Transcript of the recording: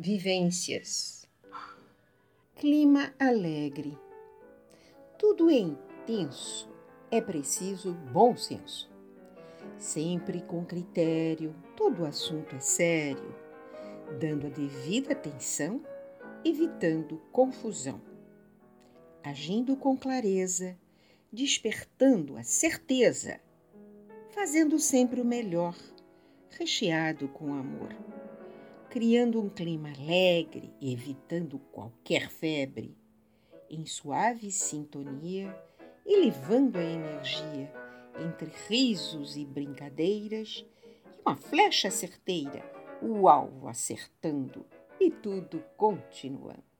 Vivências. Clima alegre. Tudo é intenso, é preciso bom senso. Sempre com critério, todo assunto é sério, dando a devida atenção, evitando confusão. Agindo com clareza, despertando a certeza, fazendo sempre o melhor, recheado com amor criando um clima alegre, evitando qualquer febre, em suave sintonia, elevando a energia entre risos e brincadeiras, e uma flecha certeira, o alvo acertando e tudo continuando.